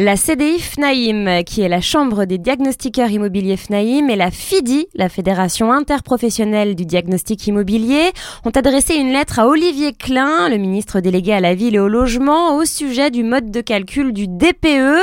La CDI FNAIM, qui est la Chambre des diagnostiqueurs immobiliers FNAIM, et la FIDI, la Fédération interprofessionnelle du diagnostic immobilier, ont adressé une lettre à Olivier Klein, le ministre délégué à la ville et au logement, au sujet du mode de calcul du DPE.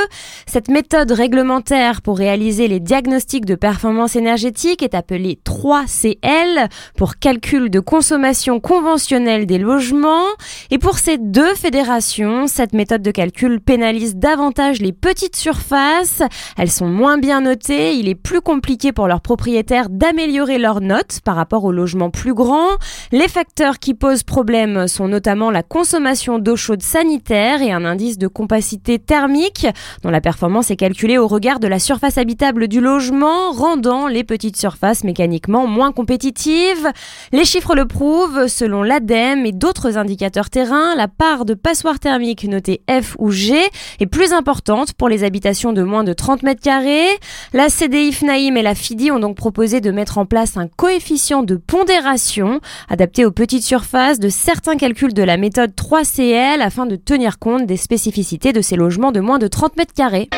Cette méthode réglementaire pour réaliser les diagnostics de performance énergétique est appelée 3CL pour calcul de consommation conventionnelle des logements. Et pour ces deux fédérations, cette méthode de calcul pénalise davantage petites surfaces. Elles sont moins bien notées. Il est plus compliqué pour leurs propriétaires d'améliorer leurs notes par rapport aux logements plus grands. Les facteurs qui posent problème sont notamment la consommation d'eau chaude sanitaire et un indice de compacité thermique dont la performance est calculée au regard de la surface habitable du logement, rendant les petites surfaces mécaniquement moins compétitives. Les chiffres le prouvent, selon l'ADEME et d'autres indicateurs terrain, la part de passoires thermiques notée F ou G est plus importante pour les habitations de moins de 30 mètres carrés. La CDI FNAIM et la FIDI ont donc proposé de mettre en place un coefficient de pondération adapté aux petites surfaces de certains calculs de la méthode 3CL afin de tenir compte des spécificités de ces logements de moins de 30 mètres carrés.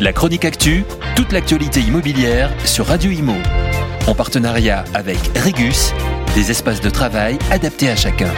La chronique actu, toute l'actualité immobilière sur Radio Imo. En partenariat avec Regus, des espaces de travail adaptés à chacun.